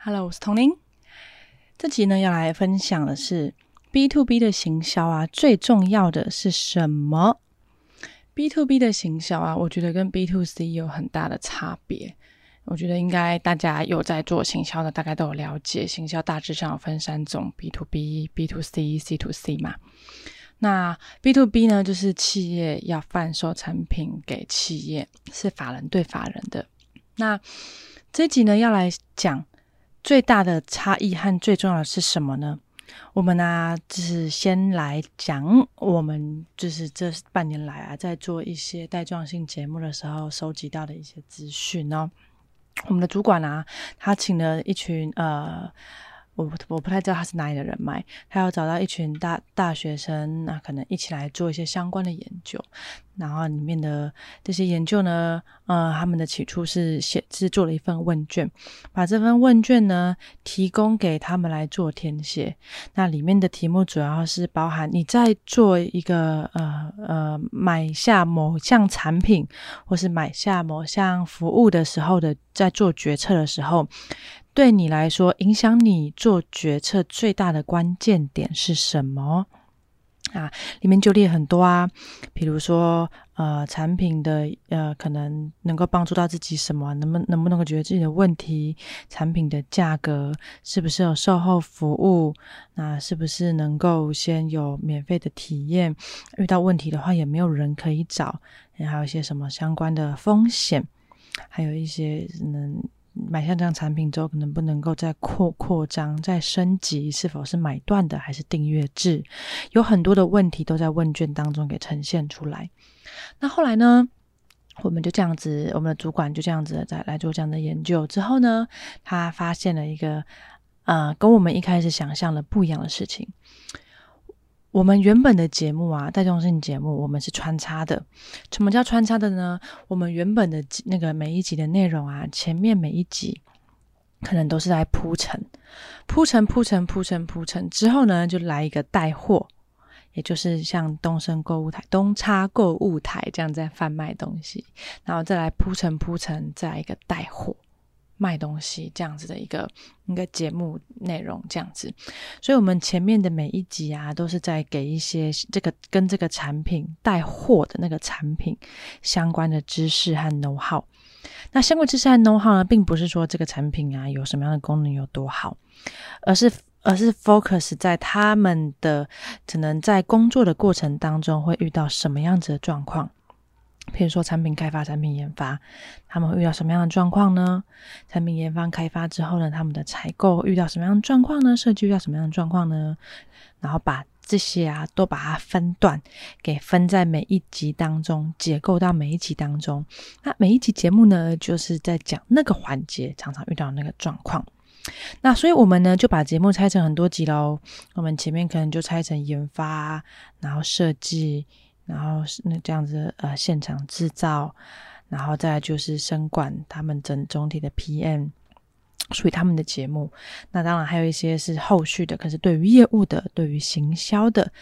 Hello，我是童宁。这集呢要来分享的是 B to B 的行销啊，最重要的是什么？B to B 的行销啊，我觉得跟 B to C 有很大的差别。我觉得应该大家有在做行销的，大概都有了解，行销大致上有分三种：B to B、B to C、C to C 嘛。那 B to B 呢，就是企业要贩售产品给企业，是法人对法人的。那这集呢，要来讲最大的差异和最重要的是什么呢？我们呢，就是先来讲我们就是这半年来啊，在做一些带状性节目的时候，收集到的一些资讯哦。我们的主管啊，他请了一群呃。我我不太知道他是哪里的人脉，他要找到一群大大学生，那可能一起来做一些相关的研究。然后里面的这些研究呢，呃，他们的起初是写是做了一份问卷，把这份问卷呢提供给他们来做填写。那里面的题目主要是包含你在做一个呃呃买下某项产品或是买下某项服务的时候的，在做决策的时候。对你来说，影响你做决策最大的关键点是什么啊？里面就列很多啊，比如说呃，产品的呃，可能能够帮助到自己什么，能不能不能够解决自己的问题？产品的价格是不是有售后服务？那是不是能够先有免费的体验？遇到问题的话，也没有人可以找？还有一些什么相关的风险？还有一些能。买下这样产品之后，能不能够再扩扩张、再升级？是否是买断的，还是订阅制？有很多的问题都在问卷当中给呈现出来。那后来呢，我们就这样子，我们的主管就这样子在来做这样的研究之后呢，他发现了一个呃，跟我们一开始想象的不一样的事情。我们原本的节目啊，带动性节目，我们是穿插的。什么叫穿插的呢？我们原本的那个每一集的内容啊，前面每一集可能都是在铺陈、铺陈、铺陈、铺陈、铺陈，之后呢，就来一个带货，也就是像东升购物台、东差购物台这样在贩卖东西，然后再来铺陈、铺陈，再来一个带货。卖东西这样子的一个一个节目内容这样子，所以我们前面的每一集啊，都是在给一些这个跟这个产品带货的那个产品相关的知识和 know how。那相关知识和 know how 呢，并不是说这个产品啊有什么样的功能有多好，而是而是 focus 在他们的可能在工作的过程当中会遇到什么样子的状况。譬如说产品开发、产品研发，他们会遇到什么样的状况呢？产品研发开发之后呢，他们的采购遇到什么样的状况呢？设计遇到什么样的状况呢？然后把这些啊都把它分段，给分在每一集当中，结构到每一集当中。那每一集节目呢，就是在讲那个环节常常遇到那个状况。那所以我们呢就把节目拆成很多集喽。我们前面可能就拆成研发，然后设计。然后是那这样子呃，现场制造，然后再就是生管他们整总体的 PM 属于他们的节目。那当然还有一些是后续的，可是对于业务的、对于行销的，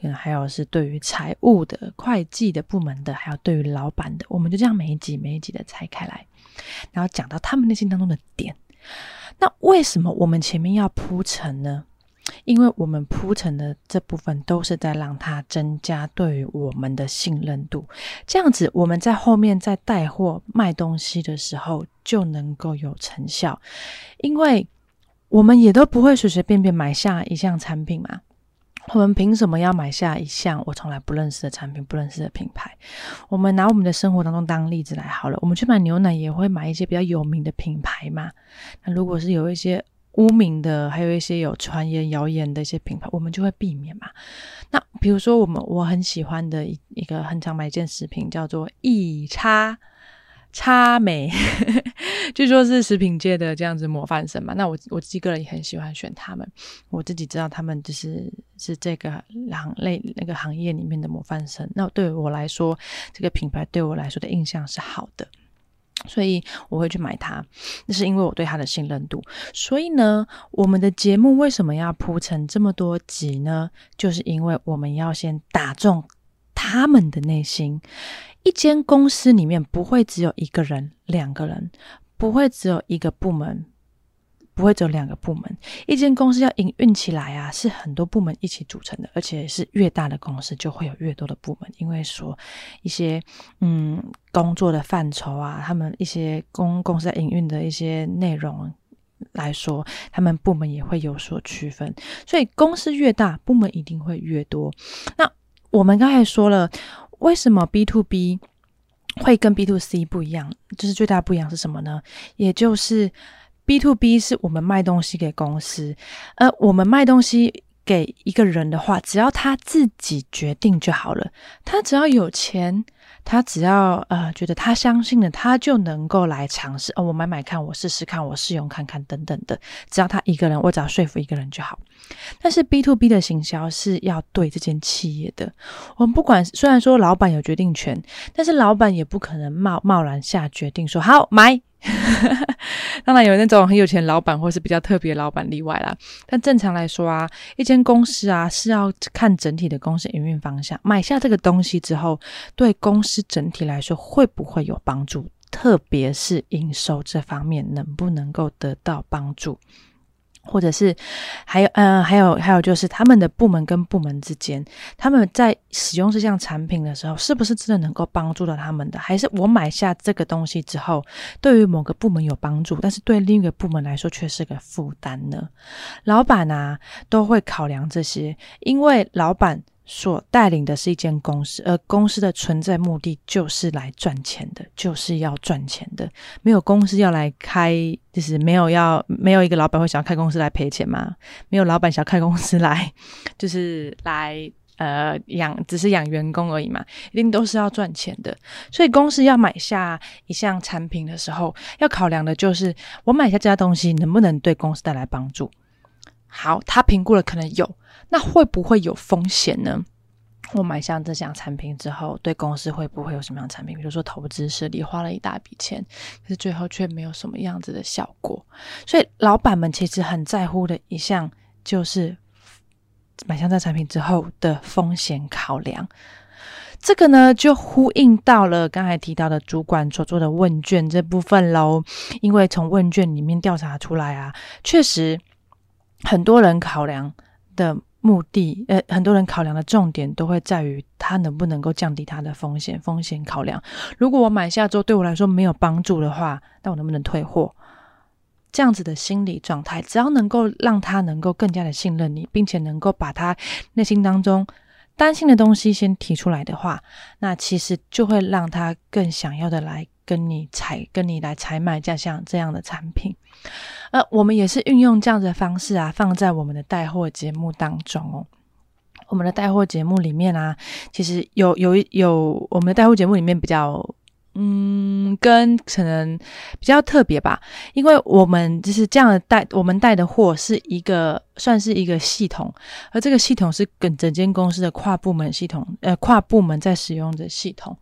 嗯，还有是对于财务的、会计的部门的，还有对于老板的，我们就这样每一集每一集的拆开来，然后讲到他们内心当中的点。那为什么我们前面要铺陈呢？因为我们铺陈的这部分都是在让他增加对于我们的信任度，这样子我们在后面在带货卖东西的时候就能够有成效，因为我们也都不会随随便便买下一项产品嘛，我们凭什么要买下一项我从来不认识的产品、不认识的品牌？我们拿我们的生活当中当例子来好了，我们去买牛奶也会买一些比较有名的品牌嘛，那如果是有一些。污名的，还有一些有传言谣言的一些品牌，我们就会避免嘛。那比如说，我们我很喜欢的一一个很常买一件食品，叫做益差差美，据说是食品界的这样子模范生嘛。那我我自己个人也很喜欢选他们，我自己知道他们就是是这个行类那个行业里面的模范生。那对我来说，这个品牌对我来说的印象是好的。所以我会去买它，那是因为我对它的信任度。所以呢，我们的节目为什么要铺成这么多集呢？就是因为我们要先打中他们的内心。一间公司里面不会只有一个人、两个人，不会只有一个部门，不会只有两个部门。一间公司要营运起来啊，是很多部门一起组成的，而且是越大的公司就会有越多的部门，因为说一些嗯工作的范畴啊，他们一些公公司在营运的一些内容来说，他们部门也会有所区分。所以公司越大，部门一定会越多。那我们刚才说了，为什么 B to B？会跟 B to C 不一样，就是最大不一样是什么呢？也就是 B to B 是我们卖东西给公司，而我们卖东西给一个人的话，只要他自己决定就好了，他只要有钱。他只要呃觉得他相信了，他就能够来尝试哦，我买买看，我试试看，我试用看看等等的。只要他一个人，我只要说服一个人就好。但是 B to B 的行销是要对这间企业的，我们不管虽然说老板有决定权，但是老板也不可能贸贸然下决定说好买。当然有那种很有钱老板，或是比较特别老板例外啦。但正常来说啊，一间公司啊是要看整体的公司营运方向。买下这个东西之后，对公司整体来说会不会有帮助？特别是营收这方面能不能够得到帮助？或者是还有呃还有还有就是他们的部门跟部门之间，他们在使用这项产品的时候，是不是真的能够帮助到他们的？还是我买下这个东西之后，对于某个部门有帮助，但是对另一个部门来说却是个负担呢？老板啊都会考量这些，因为老板。所带领的是一间公司，而公司的存在目的就是来赚钱的，就是要赚钱的。没有公司要来开，就是没有要没有一个老板会想要开公司来赔钱吗？没有老板想要开公司来，就是来呃养，只是养员工而已嘛，一定都是要赚钱的。所以公司要买下一项产品的时候，要考量的就是我买下这家东西能不能对公司带来帮助。好，他评估了可能有。那会不会有风险呢？我买下这项产品之后，对公司会不会有什么样的产品？比如说投资设立花了一大笔钱，可是最后却没有什么样子的效果。所以老板们其实很在乎的一项就是买下这产品之后的风险考量。这个呢，就呼应到了刚才提到的主管所做的问卷这部分喽。因为从问卷里面调查出来啊，确实很多人考量的。目的，呃，很多人考量的重点都会在于它能不能够降低它的风险，风险考量。如果我买下之后对我来说没有帮助的话，那我能不能退货？这样子的心理状态，只要能够让他能够更加的信任你，并且能够把他内心当中担心的东西先提出来的话，那其实就会让他更想要的来。跟你采，跟你来采买，这像这样的产品，呃，我们也是运用这样的方式啊，放在我们的带货节目当中哦。我们的带货节目里面啊，其实有有有我们的带货节目里面比较。嗯，跟可能比较特别吧，因为我们就是这样的带，我们带的货是一个算是一个系统，而这个系统是跟整间公司的跨部门系统，呃，跨部门在使用的系统，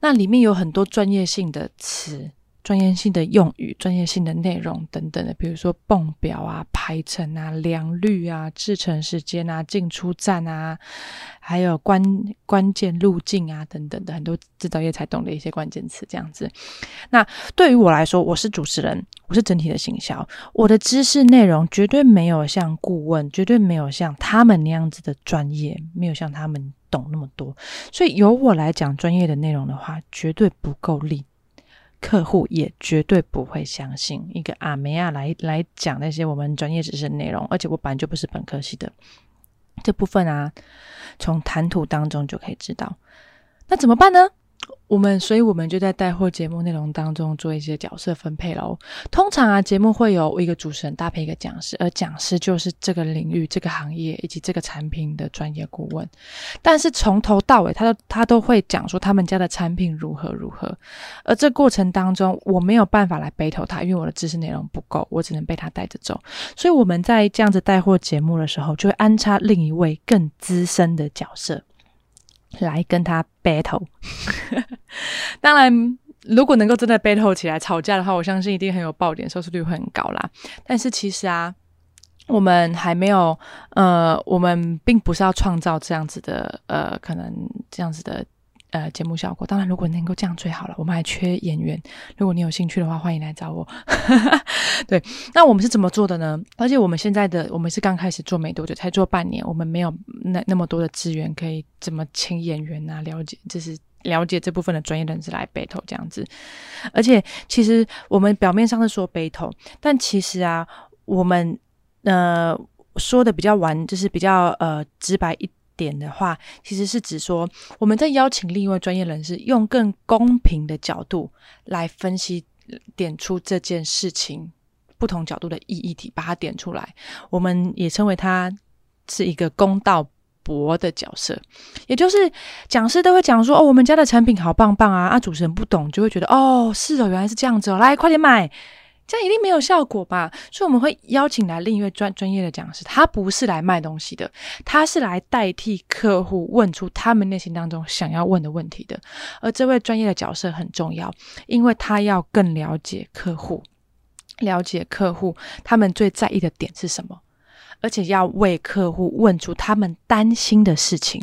那里面有很多专业性的词。专业性的用语、专业性的内容等等的，比如说泵表啊、排程啊、良率啊、制程时间啊、进出站啊，还有关关键路径啊等等的，很多制造业才懂的一些关键词，这样子。那对于我来说，我是主持人，我是整体的行销，我的知识内容绝对没有像顾问，绝对没有像他们那样子的专业，没有像他们懂那么多，所以由我来讲专业的内容的话，绝对不够力。客户也绝对不会相信一个阿梅亚来来讲那些我们专业知识内容，而且我本来就不是本科系的这部分啊，从谈吐当中就可以知道，那怎么办呢？我们，所以我们就在带货节目内容当中做一些角色分配喽。通常啊，节目会有一个主持人搭配一个讲师，而讲师就是这个领域、这个行业以及这个产品的专业顾问。但是从头到尾，他都他都会讲说他们家的产品如何如何。而这过程当中，我没有办法来背投他，因为我的知识内容不够，我只能被他带着走。所以我们在这样子带货节目的时候，就会安插另一位更资深的角色。来跟他 battle，当然，如果能够真的 battle 起来吵架的话，我相信一定很有爆点，收视率会很高啦。但是其实啊，我们还没有，呃，我们并不是要创造这样子的，呃，可能这样子的，呃节目效果。当然，如果能够这样最好了。我们还缺演员，如果你有兴趣的话，欢迎来找我。对，那我们是怎么做的呢？而且我们现在的我们是刚开始做没多久，才做半年，我们没有那那么多的资源可以怎么请演员啊，了解就是了解这部分的专业人士来 battle 这样子。而且其实我们表面上是说 battle，但其实啊，我们呃说的比较完，就是比较呃直白一点的话，其实是指说我们在邀请另一位专业人士，用更公平的角度来分析。点出这件事情不同角度的意义体，把它点出来。我们也称为它是一个公道伯的角色，也就是讲师都会讲说：“哦，我们家的产品好棒棒啊！”啊，主持人不懂就会觉得：“哦，是哦，原来是这样子哦，来，快点买。”这样一定没有效果吧？所以我们会邀请来另一位专专业的讲师，他不是来卖东西的，他是来代替客户问出他们内心当中想要问的问题的。而这位专业的角色很重要，因为他要更了解客户，了解客户他们最在意的点是什么，而且要为客户问出他们担心的事情，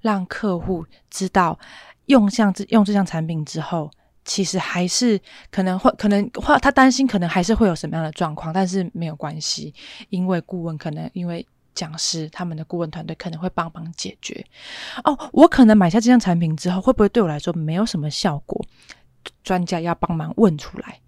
让客户知道用像这用这项产品之后。其实还是可能会可能会他担心可能还是会有什么样的状况，但是没有关系，因为顾问可能因为讲师他们的顾问团队可能会帮忙解决。哦，我可能买下这项产品之后，会不会对我来说没有什么效果？专家要帮忙问出来。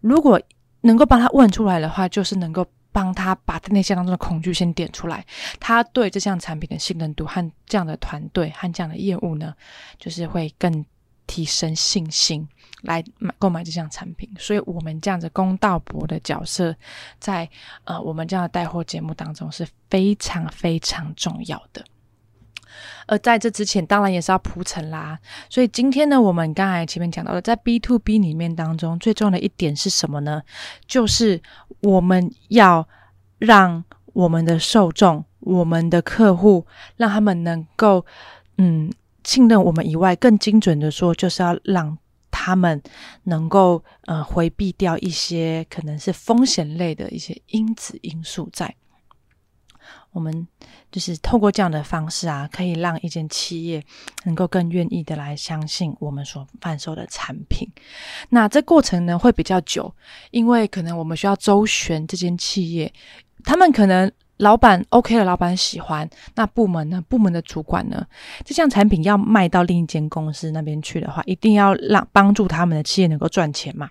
如果能够帮他问出来的话，就是能够帮他把那些当中的恐惧先点出来。他对这项产品的信任度和这样的团队和这样的业务呢，就是会更。提升信心来买购买这项产品，所以我们这样子公道博的角色，在呃我们这样的带货节目当中是非常非常重要的。而在这之前，当然也是要铺陈啦。所以今天呢，我们刚才前面讲到的，在 B to B 里面当中，最重要的一点是什么呢？就是我们要让我们的受众、我们的客户，让他们能够嗯。信任我们以外，更精准的说，就是要让他们能够呃回避掉一些可能是风险类的一些因子因素在。我们就是透过这样的方式啊，可以让一间企业能够更愿意的来相信我们所贩售的产品。那这过程呢会比较久，因为可能我们需要周旋这间企业，他们可能。老板 OK 了，老板喜欢。那部门呢？部门的主管呢？这项产品要卖到另一间公司那边去的话，一定要让帮助他们的企业能够赚钱嘛。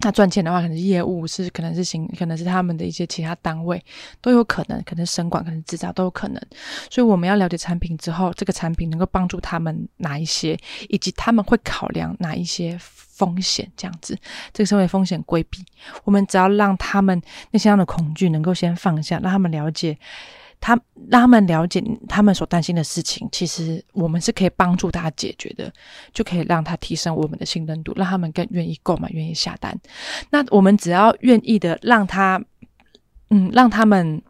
那赚钱的话，可能业务，是可能是行，可能是他们的一些其他单位都有可能，可能生管，可能制造都有可能。所以我们要了解产品之后，这个产品能够帮助他们哪一些，以及他们会考量哪一些风险，这样子，这个称为风险规避。我们只要让他们那些样的恐惧能够先放下，让他们了解。他让他们了解他们所担心的事情，其实我们是可以帮助他解决的，就可以让他提升我们的信任度，让他们更愿意购买、愿意下单。那我们只要愿意的让他，嗯，让他们，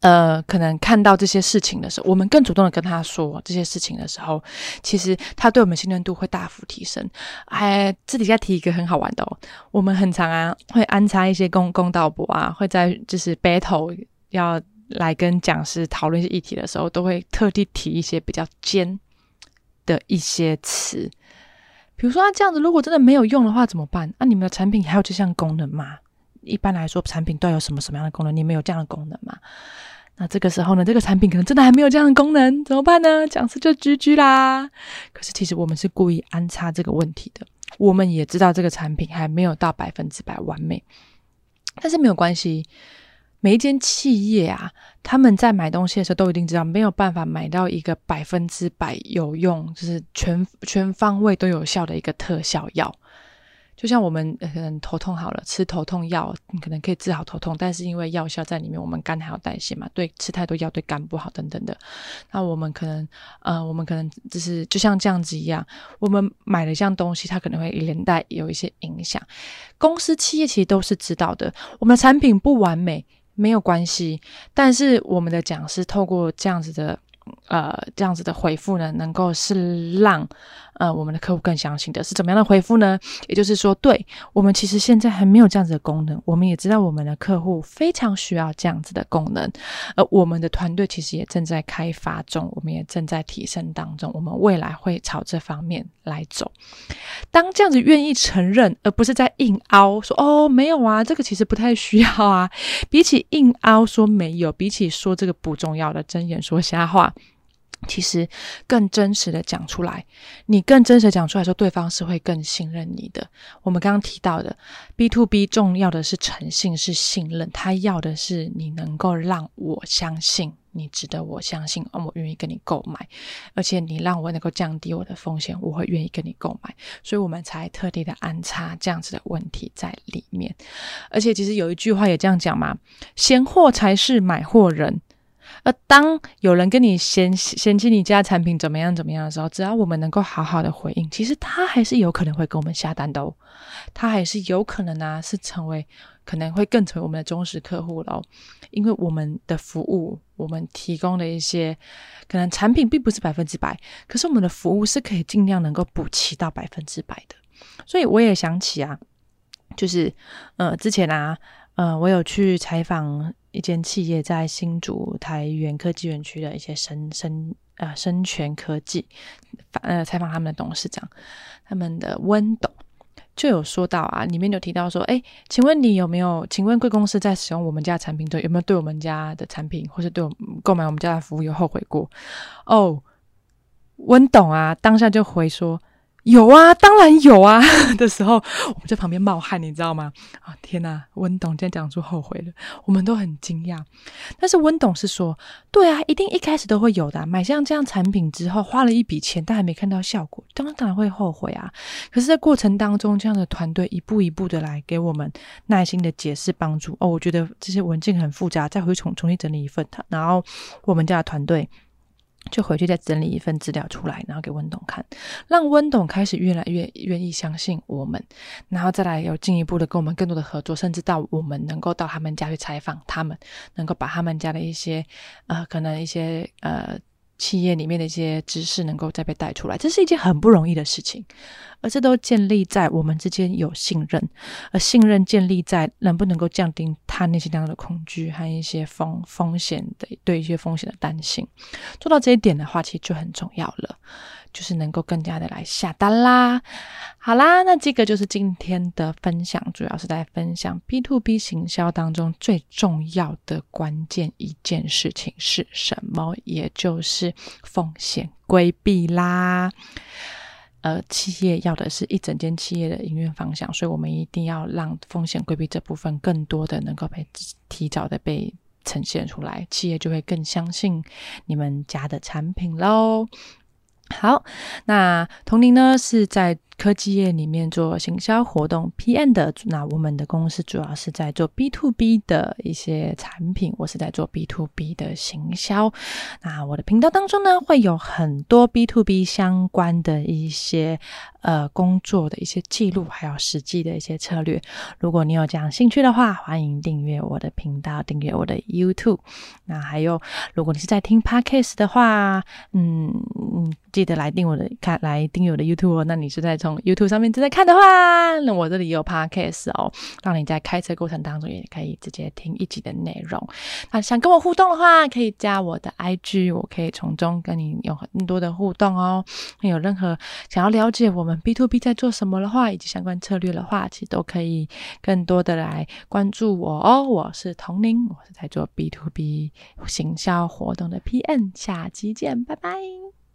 呃，可能看到这些事情的时候，我们更主动的跟他说这些事情的时候，其实他对我们信任度会大幅提升。还这底下提一个很好玩的哦，我们很常啊会安插一些公公道博啊，会在就是 battle 要。来跟讲师讨论一些议题的时候，都会特地提一些比较尖的一些词，比如说，啊，这样子如果真的没有用的话怎么办？那你们的产品还有这项功能吗？一般来说，产品都有什么什么样的功能？你们有这样的功能吗？那这个时候呢，这个产品可能真的还没有这样的功能，怎么办呢？讲师就居居啦。可是其实我们是故意安插这个问题的，我们也知道这个产品还没有到百分之百完美，但是没有关系。每一间企业啊，他们在买东西的时候都一定知道，没有办法买到一个百分之百有用，就是全全方位都有效的一个特效药。就像我们可能头痛好了，吃头痛药，你可能可以治好头痛，但是因为药效在里面，我们肝还要代谢嘛，对，吃太多药对肝不好等等的。那我们可能，呃，我们可能就是就像这样子一样，我们买了一项东西，它可能会连带有一些影响。公司企业其实都是知道的，我们的产品不完美。没有关系，但是我们的讲师透过这样子的呃这样子的回复呢，能够是让呃我们的客户更相信的，是怎么样的回复呢？也就是说，对我们其实现在还没有这样子的功能，我们也知道我们的客户非常需要这样子的功能，而我们的团队其实也正在开发中，我们也正在提升当中，我们未来会朝这方面来走。当这样子愿意承认，而不是在硬凹说哦没有啊，这个其实不太需要啊。比起硬凹说没有，比起说这个不重要的睁眼说瞎话，其实更真实的讲出来，你更真实讲出来说，对方是会更信任你的。我们刚刚提到的 B to B 重要的是诚信，是信任，他要的是你能够让我相信。你值得我相信，我愿意跟你购买，而且你让我能够降低我的风险，我会愿意跟你购买，所以我们才特地的安插这样子的问题在里面。而且其实有一句话也这样讲嘛，闲货才是买货人。而当有人跟你嫌嫌弃你家产品怎么样怎么样的时候，只要我们能够好好的回应，其实他还是有可能会跟我们下单的哦，他还是有可能啊，是成为。可能会更成为我们的忠实客户喽，因为我们的服务，我们提供的一些可能产品并不是百分之百，可是我们的服务是可以尽量能够补齐到百分之百的。所以我也想起啊，就是呃之前啊，呃我有去采访一间企业在新竹台原科技园区的一些生生呃生全科技，呃采访他们的董事长，他们的温董。就有说到啊，里面有提到说，哎，请问你有没有？请问贵公司在使用我们家产品后，有没有对我们家的产品或者对我购买我们家的服务有后悔过？哦，温董啊，当下就回说。有啊，当然有啊 的时候，我们在旁边冒汗，你知道吗？啊，天哪！温董竟然讲出后悔了，我们都很惊讶。但是温董是说，对啊，一定一开始都会有的。买像这样产品之后，花了一笔钱，但还没看到效果，当然当然会后悔啊。可是，在过程当中，这样的团队一步一步的来给我们耐心的解释帮助。哦，我觉得这些文件很复杂，再回重重新整理一份，然后我们家的团队。就回去再整理一份资料出来，然后给温董看，让温董开始越来越愿意相信我们，然后再来有进一步的跟我们更多的合作，甚至到我们能够到他们家去采访他们，能够把他们家的一些呃，可能一些呃。企业里面的一些知识能够再被带出来，这是一件很不容易的事情，而这都建立在我们之间有信任，而信任建立在能不能够降低他内心当中的恐惧和一些风风险的对一些风险的担心。做到这一点的话，其实就很重要了。就是能够更加的来下单啦，好啦，那这个就是今天的分享，主要是在分享 B to B 行销当中最重要的关键一件事情是什么，也就是风险规避啦。呃，企业要的是一整间企业的营运方向，所以我们一定要让风险规避这部分更多的能够被提早的被呈现出来，企业就会更相信你们家的产品喽。好，那童宁呢是在。科技业里面做行销活动 PM 的，那我们的公司主要是在做 B to B 的一些产品，我是在做 B to B 的行销。那我的频道当中呢，会有很多 B to B 相关的一些呃工作的一些记录，还有实际的一些策略。如果你有这样兴趣的话，欢迎订阅我的频道，订阅我的 YouTube。那还有，如果你是在听 Podcast 的话，嗯嗯，记得来订我的看，来订阅我的 YouTube 哦。那你是在。从 YouTube 上面正在看的话，那我这里有 Podcast 哦，让你在开车过程当中也可以直接听一集的内容。那想跟我互动的话，可以加我的 IG，我可以从中跟你有很多的互动哦。有任何想要了解我们 B to B 在做什么的话，以及相关策略的话，其实都可以更多的来关注我哦。我是童宁，我是在做 B to B 行销活动的 PN 下期见，拜拜。